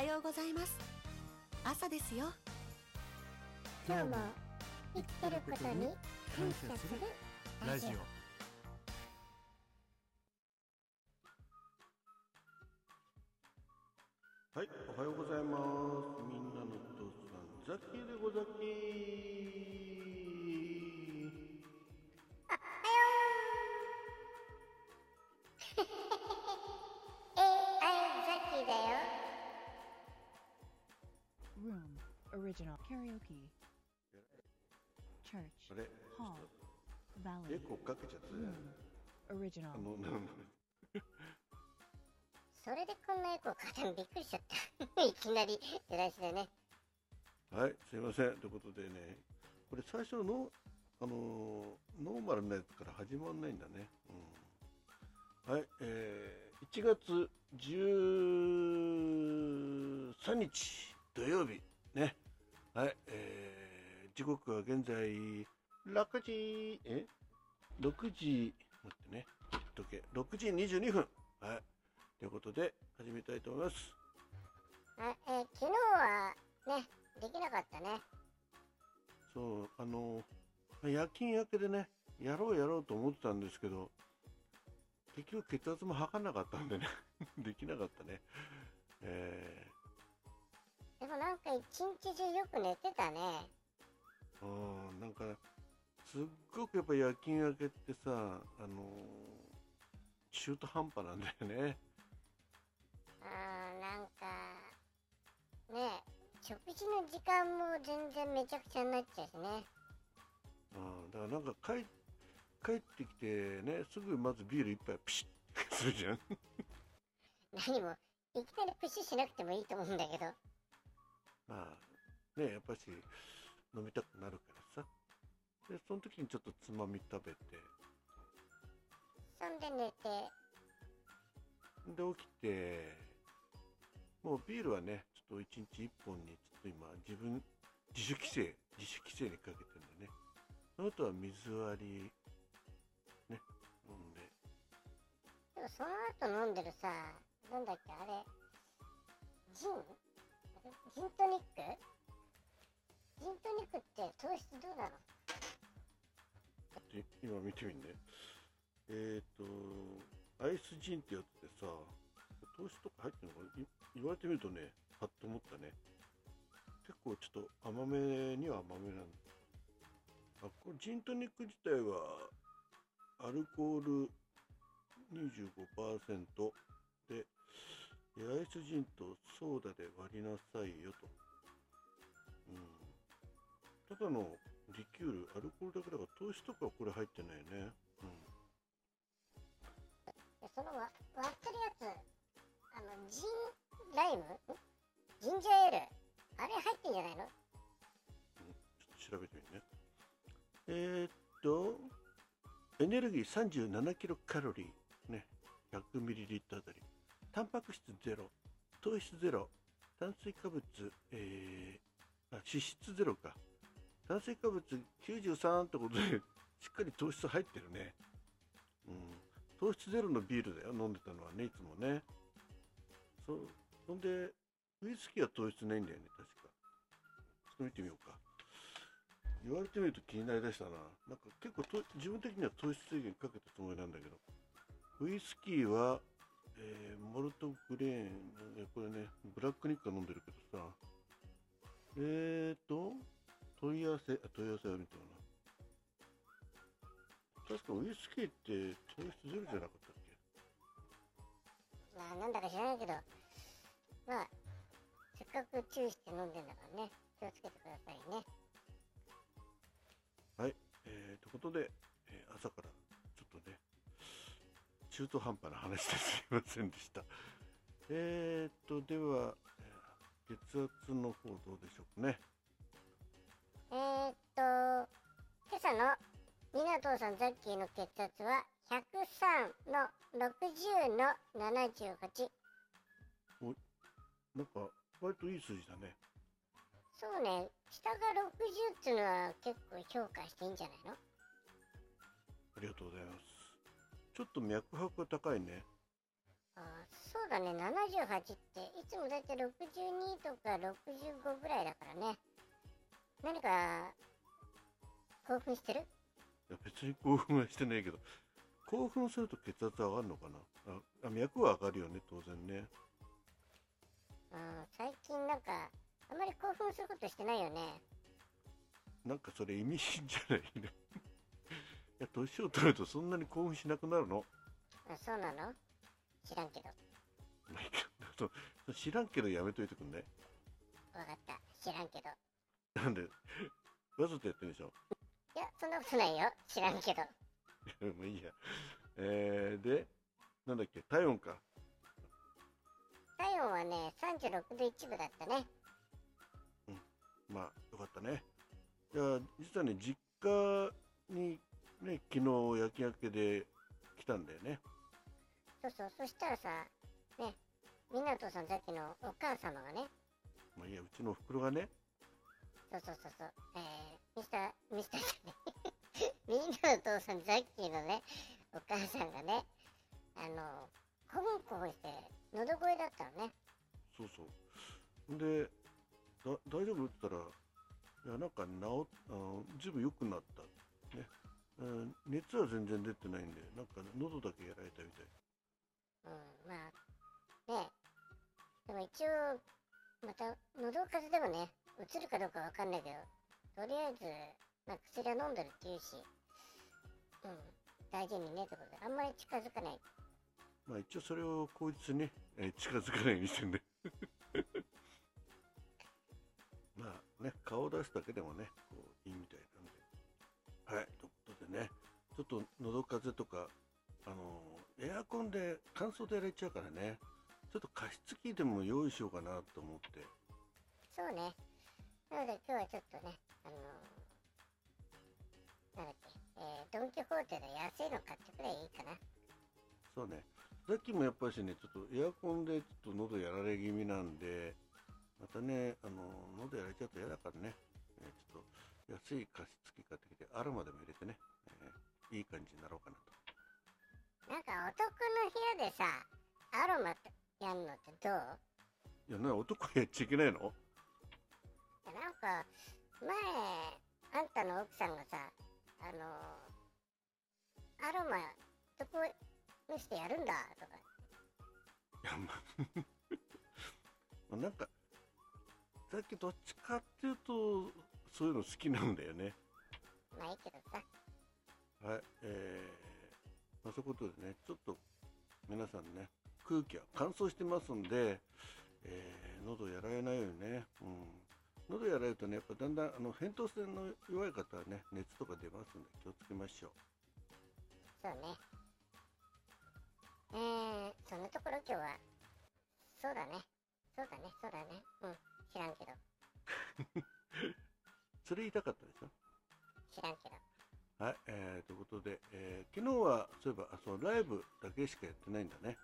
はようございます。朝ですよ。今日も生きてることに感謝するラジオ。はい、おはようございます。みんなのお父さん、ザッキーでござき Original. Karaoke. Church. あれ、Hall. エ Valley. かけちゃったね。Original. それでこんなエコーかけたのびっくりしちゃった いきなり出だしでねはい、すいません。ということでね、これ最初の、あのーノーマルなやつから始まんないんだね。うん、はい、えー、1月13日土曜日、ね。はい、えー、時刻は現在、6時、え ?6 時、待ってね、時計、6時22分。はい。ということで、始めたいと思います。あ、えー、昨日はねできなかったねそう、あの、夜勤明けでね、やろうやろうと思ってたんですけど、結局血圧も測らなかったんでね、できなかったね。えでもなんか一日中よく寝てたねー、うん、なんか、すっごくやっぱ夜勤明けってさ、あの中途半端なんだよね。あーなんかね食事の時間も全然めちゃくちゃになっちゃうしねうん、だからなんか帰帰ってきてね、すぐまずビール一杯ピシッするじゃん。何もいきなりプッシュしなくてもいいと思うんだけどまあねやっぱし飲みたくなるからさ。でその時にちょっとつまみ食べて。そんで寝て。で起きてもうビールはねちょっと1日1本にちょっと今自分自主規制自主規制にかけてるんでね。その後は水割りね飲んで。でもその後飲んでるさなんだっけあれジン？あれジントニック？ジントニックって糖質どうなの？で今見てみんねえっ、とアイスジンってやつでさ糖質とか入ってるのかな？言われてみるとねはっと思ったね。結構ちょっと甘めには甘めなんだ。あこれジントニック自体はアルコール25%でえアイスジンとソーダで割りなさいよと、うん、ただのリキュールアルコールだけだから糖質とかはこれ入ってないね、うん。でそのわ割ってるやつあのジンライム？んジンジャーエール？あれ入ってんじゃないの？ちょっと調べてみるね。えー、っと、エネルギー37キロカロリー、ね、100ミリリットルあたり。タンパク質ゼロ、糖質ゼロ、炭水化物、えー、あ脂質ゼロか。炭水化物93ってことで、しっかり糖質入ってるね。うん。糖質ゼロのビールだよ、飲んでたのはね、いつもね。そう。ほんで、ウイスキーは糖質ないんだよね、確か。ちょっと見てみようか。言われてみると気になりだしたな。なんか結構と自分的には糖質制限かけたつもりなんだけど。ウイスキーは、えーモルトグレーン、ねこれね、ブラックニッカ飲んでるけどさ。えーと、問い合わせ、あ問い合わせは見てもな。確かウイスキーって糖質ゼロじゃなかったっけ？まあなんだか知らないけど。まあせっかく注意して飲んでんだからね。気をつけてくださいね。はい、えー、ということで、えー朝から中途半端な話で すいませんでした。えーと、では、えー血圧の方どうでしょうかね。えー、っと今朝のみなとうさんザッキーの血圧は103の60の78なんか、割といい数字だね。そうね下が60っていうのは結構評価していいんじゃないの？ありがとうございます。ちょっと脈拍が高いね。あーそうだね、78って、いつもだいたい62とか65ぐらいだからね。何か、興奮してる？いや別に興奮はしてないけど興奮すると血圧上がるのかな？ああ脈は上がるよね当然ねうん、最近なんか、あまり興奮することしてないよね。なんかそれ意味深じゃないねいや年を取るとそんなに興奮しなくなるの？あそうなの？知らんけど。知らんけどやめといてくんねわかった。知らんけど。なんで？わざとやってるんでしょ？いや、そんなことないよ。知らんけど。もういいやえー、でなんだっけ？体温か体温はね、36度1分だったね。まあよかったねいや実はね実家にね昨日夜勤明けで来たんだよね。そうそう。そしたらさ、ね、みなとさんさっきのお母様がね、まあいいやうちのおふくろがね。そうそうそうそう、えー、ミスター、ミスターじゃねみんなの父 さん、ザッキーのね、お母さんがね、あの、コンコンして、喉声だったのね。そうそう。でだ大丈夫？って言ったらいやなんか治っずいぶん良くなった。ね、うん、熱は全然出てないんでなんか喉だけやられたみたい。うん、まあ、ね、でも一応、また、喉風邪でもね、うつるかどうかわかんないけど、とりあえず、まあ、薬は飲んでるって言うし、うん、大事にねってことで、あんまり近づかない。まあ一応それを口実に、えー近づかないようにしてんで まあね顔を出すだけでもねこちょっと喉風邪とかあのーエアコンで乾燥でやられちゃうからね。ちょっと加湿器でも用意しようかなと思って。そうね。なので今日はちょっとね、あのーなんだっけ、えー、ドン・キホーテで安いの買ってくればいいかな。そうね。さっきもやっぱりねちょっとエアコンでちょっと喉やられ気味なんでまたねあの喉やられちゃうと嫌だからね、えーちょっと安い加湿器買ってきてアロマでも入れてね、えーいい感じになろうかなとなんか男の部屋でさ、アロマやんのってどう？いやな男やっちゃいけないの？いやなんか、前、あんたの奥さんがさ、あのーアロマ、どこにしてやるんだとか。いやまあまあ なんかさっきどっちかっていうとそういうの好きなんだよねまあいいけどさ。はい、えー、まあ、そういうことでね、ちょっと皆さんね、空気は乾燥してますんで、えー喉やられないようにね、うん、喉やられるとね、やっぱだんだんあの扁桃腺の弱い方はね、熱とか出ますんで気をつけましょう。そうね。えー、そんなところ今日は、そうだね。そうだね、そうだね。うん、知らんけど。それ言いたかったでしょ？知らんけど。はい、えー、ということで、えー昨日はそういえばあそうライブだけしかやってないんだね。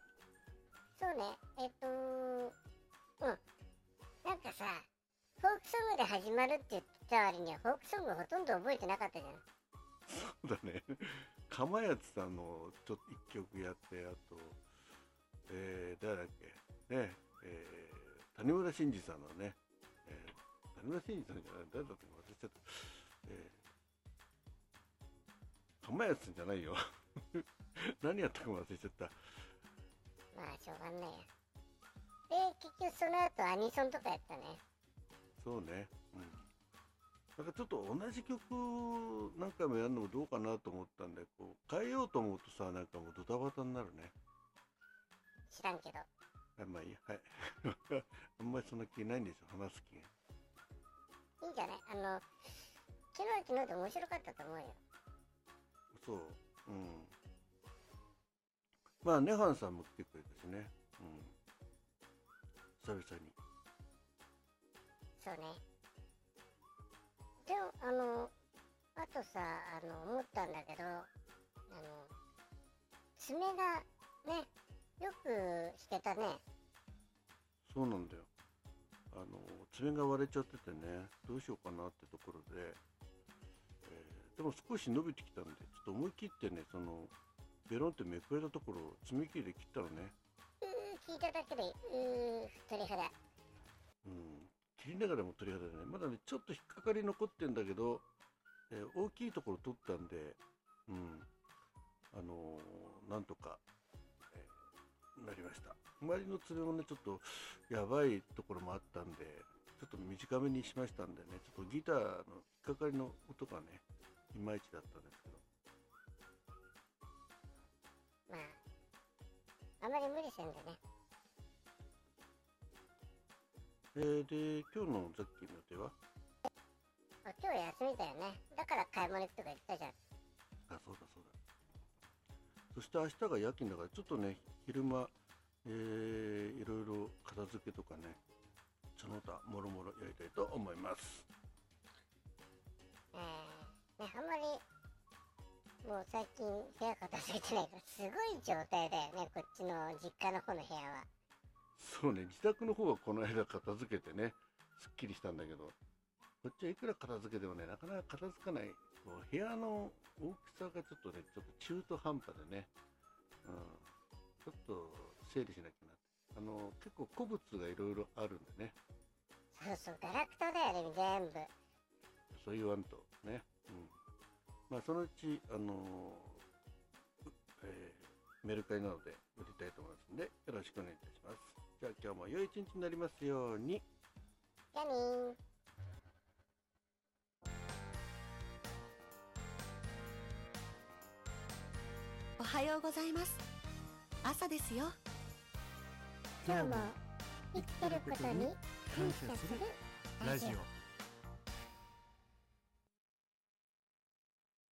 そうね、えっとうん。なんかさ、フォークソングで始まるって言った割には、フォークソングほとんど覚えてなかったじゃん。そうだね。かまやつさんのちょっと一曲やって、あと、えー、誰だっけ、ね、えー、谷村新司さんのね、えー、谷村新司さんじゃない、誰だったか忘れちゃった。えー、かまやつさんじゃないよ。何やったか忘れちゃった。まあ、しょうがんないや。で、結局その後アニソンとかやったね。そうね。うん。なんかちょっと同じ曲何回もやるのもどうかなと思ったんで、こう変えようと思うとさ、なんかもうドタバタになるね。知らんけど。はい、まあいいや。はい。あんまりそんな気ないんですよ、話す気が。いいんじゃない？あの、昨日は昨日で面白かったと思うよ。そう。うん。まあ、ネハンさんも来てくれたしね。うん。久々に。そうね。でも、あの、あとさ、あの、思ったんだけど、あの、爪がね、よく弾けたね。そうなんだよ。あの、爪が割れちゃっててね、どうしようかなってところで、えーでも少し伸びてきたんで、ちょっと思い切ってね、その、ベロンってめくれたところを爪切りで切ったのね。えー、聞いただけでうー鳥肌うん、切りながらも鳥肌でね、まだね、ちょっと引っかかり残ってんだけど、えー大きいところ取ったんで、うん、あのーなんとか、えーなりました。周りの爪もね、ちょっとやばいところもあったんで、ちょっと短めにしましたんでね、ちょっとギターの引っかかりの音がね、いまいちだったんですけど、まああまり無理せんでね。えーで、今日のザッキーの予定は？あ今日休みだよね。だから買い物行くとか言ったじゃん。あ、そうだそうだ。そして明日が夜勤だから、ちょっとね、昼間、えー、いろいろ片付けとかね、その他、もろもろやりたいと思います。えー、ねあんまりもう最近部屋片付いてないからすごい状態だよねこっちの実家の方の部屋はそうね、自宅の方はこの間片付けてね、すっきりしたんだけど、こっちはいくら片付けてもね、なかなか片付かない、こう部屋の大きさがちょっとね、ちょっと中途半端でね、うん、ちょっと整理しなきゃな。あの、結構古物がいろいろあるんでね、そうそうガラクタだよね全部そう言わんとね。うん。まあ、そのうち、あのえーメルカリなどで売りたいと思いますので、よろしくお願いいたします。じゃあ今日も良い一日になりますように。じゃあねーおはようございます朝ですよ今日も生きてることに感謝するラジオ